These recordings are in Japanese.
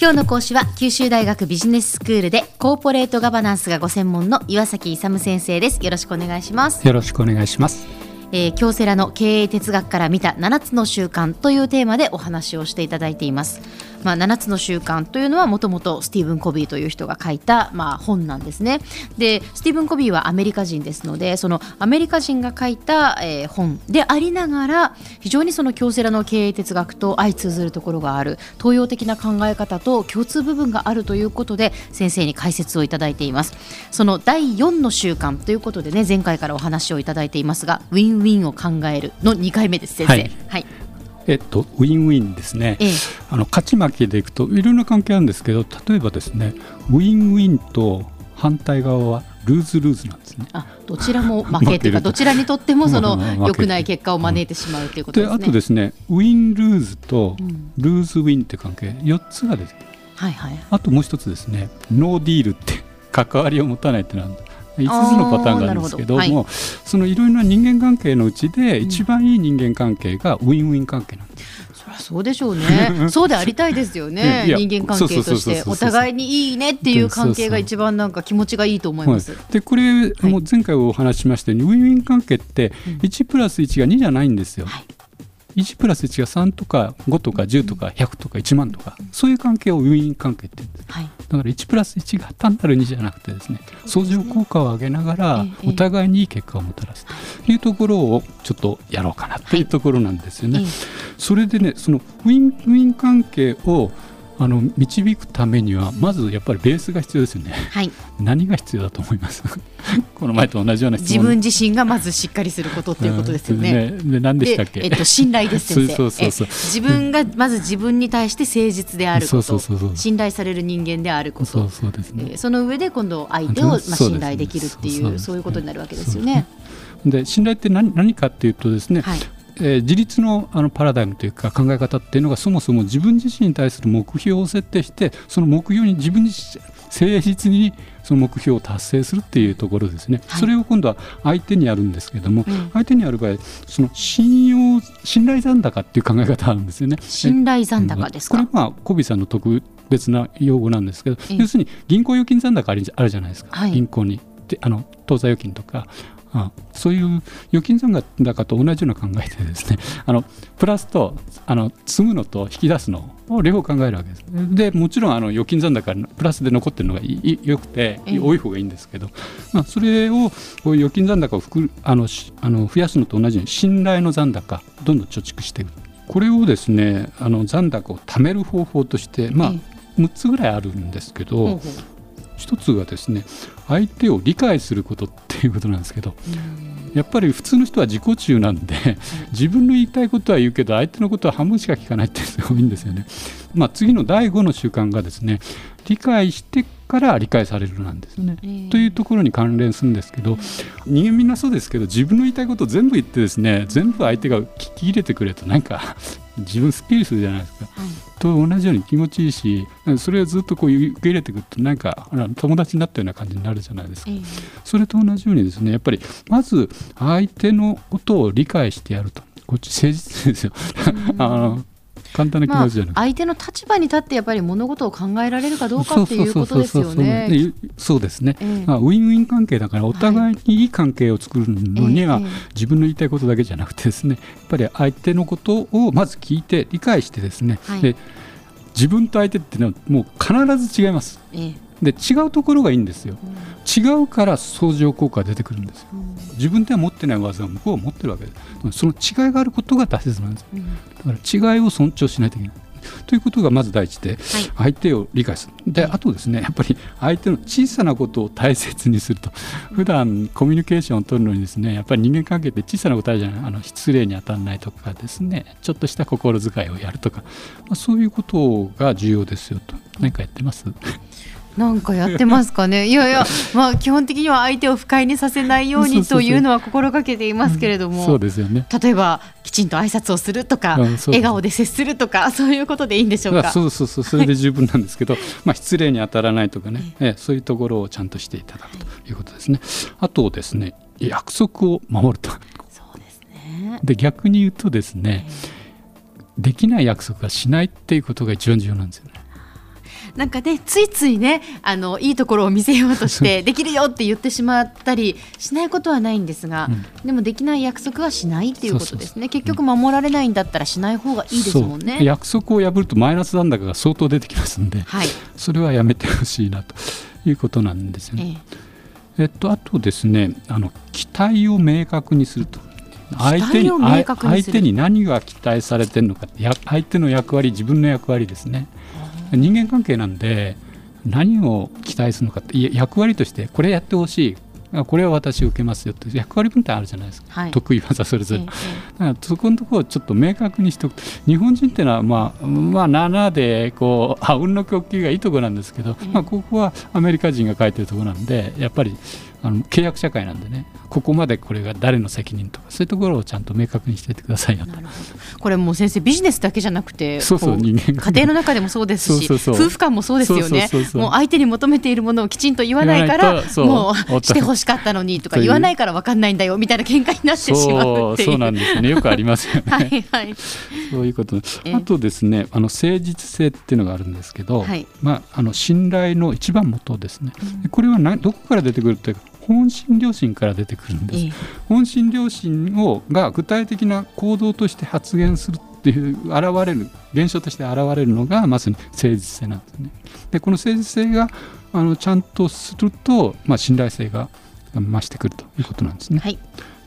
今日の講師は九州大学ビジネススクールでコーポレートガバナンスがご専門の岩崎勇先生です。よろしくお願いします。よろしくお願いします。えー、京セラの経営哲学から見た7つの習慣というテーマでお話をしていただいています。まあ、7つの習慣というのはもともとスティーブン・コビーという人が書いた、まあ、本なんですね。でスティーブン・コビーはアメリカ人ですのでそのアメリカ人が書いた、えー、本でありながら非常にその京セラの経営哲学と相通ずるところがある東洋的な考え方と共通部分があるということで先生に解説をいただいています。その第4の習慣ということでね前回からお話をいただいていますがウィンウィンを考えるの2回目です先生。はい、はいえっと、ウィンウィンですね、ええ、あの勝ち負けでいくといろんな関係あるんですけど例えばですねウィンウィンと反対側は lose lose なんですね。あどちらも負けというかどちらにとってもその良くない結果を招いてしまうということですね。であとですね win lose と lose win って関係4つが出てくる、はいはい、あともう一つですねノーディールって関わりを持たないってなんだ5つのパターンがあるんですけども、はい、そのいろいろな人間関係のうちで一番いい人間関係がウィンウィン関係なんです。そりゃそうでしょうね。そうでありたいですよね。人間関係としてお互いにいいねっていう関係が一番なんか気持ちがいいと思います。でこれ、もう前回お話ししましたようにウィンウィン関係って1プラス1が2じゃないんですよ。はい1プラス1が3とか5とか10とか100とか1万とかそういう関係をウィン関係って言うんです、はい、だから1プラス1が単なる2じゃなくてですね相乗効果を上げながらお互いにいい結果をもたらすというところをちょっとやろうかなというところなんですよね。それでねそのウィンウィン関係をあの導くためにはまずやっぱりベースが必要ですよね。はい。何が必要だと思います？この前と同じような自分自身がまずしっかりすることっていうことですよね。ねで何でしたっけ？えっと信頼です先生。そうそうそう自分がまず自分に対して誠実であること、そうそうそう信頼される人間であること、そうそうですね。その上で今度相手をまあ信頼できるっていうそういうことになるわけですよね。で信頼って何何かっていうとですね、はい、えー、自立のあのパラダイムというか考え方っていうのがそもそも自分自身に対する目標を設定してその目標に自分に誠実にその目標を達成するっていうところですね、はい、それを今度は相手にやるんですけれども、うん、相手にやる場合その信用信頼残高っていう考え方あるんですよね。信頼残高ですか、これまあ小ビさんの特別な用語なんですけど、要するに銀行預金残高あるじゃないですか、はい、銀行にあの当座預金とかあそういう預金残高と同じような考えでですね あのプラスとあの積むのと引き出すのを両方考えるわけです。でもちろんあの預金残高プラスで残ってるのがよくて多い方がいいんですけど、まあ、それをこう預金残高をくあのあの増やすのと同じように信頼の残高どんどん貯蓄していく。これをですねあの残高を貯める方法として、まあ、6つぐらいあるんですけど、一つがですね相手を理解することっていうことなんですけど、やっぱり普通の人は自己中なんで、自分の言いたいことは言うけど相手のことは半分しか聞かないっていうのが多いんですよね。まあ、次の第5の習慣がですね理解してから理解されるなんですよね、えー、というところに関連するんですけど人間みんなそうですけど自分の言いたいことを全部言ってですね全部相手が聞き入れてくれるとなんか 自分すっきりするじゃないですか。はい、と同じように気持ちいいしそれをずっとこう受け入れていくとなんか友達になったような感じになるじゃないですか。えー、それと同じようにですねやっぱりまず相手のことを理解してやると。こっち誠実ですよ。あの簡単な気持ちじゃなく、まあ、相手の立場に立ってやっぱり物事を考えられるかどうかっていうことですよね。そうですね、えー、まあ、ウィンウィン関係だからお互いにいい関係を作るのには、自分の言いたいことだけじゃなくてですねやっぱり相手のことをまず聞いて理解してですね、はい、で自分と相手っていうのはもう必ず違います。えーで違うところがいいんですよ、うん、違うから相乗効果が出てくるんですよ、うん、自分では持ってない技を向こうは持ってるわけです。その違いがあることが大切なんです、うん、だから違いを尊重しないといけない。ということがまず第一で、相手を理解する、であとですねやっぱり相手の小さなことを大切にすると。普段コミュニケーションを取るのにですねやっぱり人間関係って小さなことあるじゃない。あの失礼に当たらないとかですね。ちょっとした心遣いをやるとか、まあ、そういうことが重要ですよと。何かやってます？なんかやってますかね。いやいやまあ基本的には相手を不快にさせないようにというのは心がけていますけれども、そうですよね。例えばきちんと挨拶をするとか、笑顔で接するとかそういうことでいいんでしょうか。そうそうそう。それで十分なんですけど、まあ失礼に当たらないとかね、えそういうところをちゃんとしていただくということですね。あとですね約束を守ると。そうですね。で逆に言うとですね、できない約束はしないっていうことが一番重要なんですよねなんかねついついねあのいいところを見せようとして できるよって言ってしまったりしないことはないんですが、うん、でもできない約束はしないっていうことですね。結局守られないんだったらしない方がいいですもんね。約束を破るとマイナス残高が相当出てきますんで、はい、それはやめてほしいなということなんですよね。ええ。っと、あとですねあの期待を明確にすると。相手に相手に何が期待されてるのか相手の役割自分の役割ですね人間関係なんで何を期待するのかって役割としてこれやってほしいこれは私受けますよって役割分担あるじゃないですか、はい、得意技それぞれ、だからそこのところをちょっと明確にしておく日本人っていうのはまあまあ7でこうあうんの供給がいいところなんですけど、まあ、ここはアメリカ人が書いてるところなんでやっぱりあの契約社会なんでねここまでこれが誰の責任とかそういうところをちゃんと明確にしていてくださいよと。これもう先生ビジネスだけじゃなくてそうそう人間家庭の中でもそうですし夫婦間もそうですよね。もう相手に求めているものをきちんと言わないからもうしてほしかったのにとか言わないから分かんないんだよみたいな喧嘩になってしまうっていう。そうなんですね。よくありますよね。はい、はい、そういうこと。あとですねあの誠実性っていうのがあるんですけど、はい、まああの信頼の一番元ですね、うん、これはなどこから出てくるというか本心良心から出てくるんです、え本心良心をが具体的な行動として発言するっていう現れる現象として現れるのがまさに誠実性なんですね。でこの誠実性があのちゃんとすると、まあ、信頼性が増してくるということなんですね。はい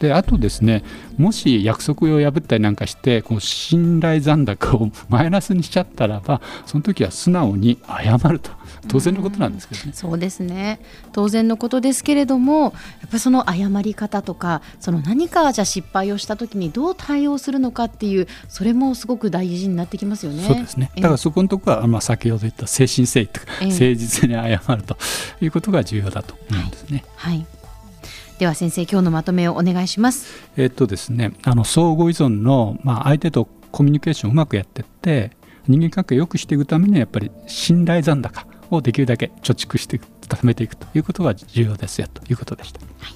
であとですねもし約束を破ったりなんかしてこう信頼残高を マイナスにしちゃったらばその時は素直に謝ると。当然のことなんですけどね。うそうですね。当然のことですけれどもやっぱりその謝り方とかその何かじゃ失敗をした時にどう対応するのかっていうそれもすごく大事になってきますよね。そうですね。だからそこのところは、まあ、先ほど言った誠心誠意とか、誠実に謝るということが重要だと思うんですね。はい、はいでは先生今日のまとめをお願いします。えっとですねあの相互依存のまあ相手とコミュニケーションをうまくやっていって人間関係を良くしていくためにはやっぱり信頼残高をできるだけ貯蓄して貯めていくということが重要ですよということでした。はい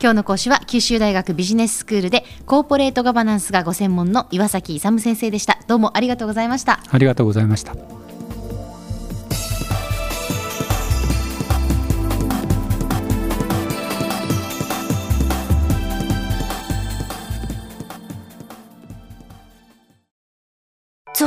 今日の講師は九州大学ビジネススクールでコーポレートガバナンスがご専門の岩崎勇先生でしたどうもありがとうございましたありがとうございました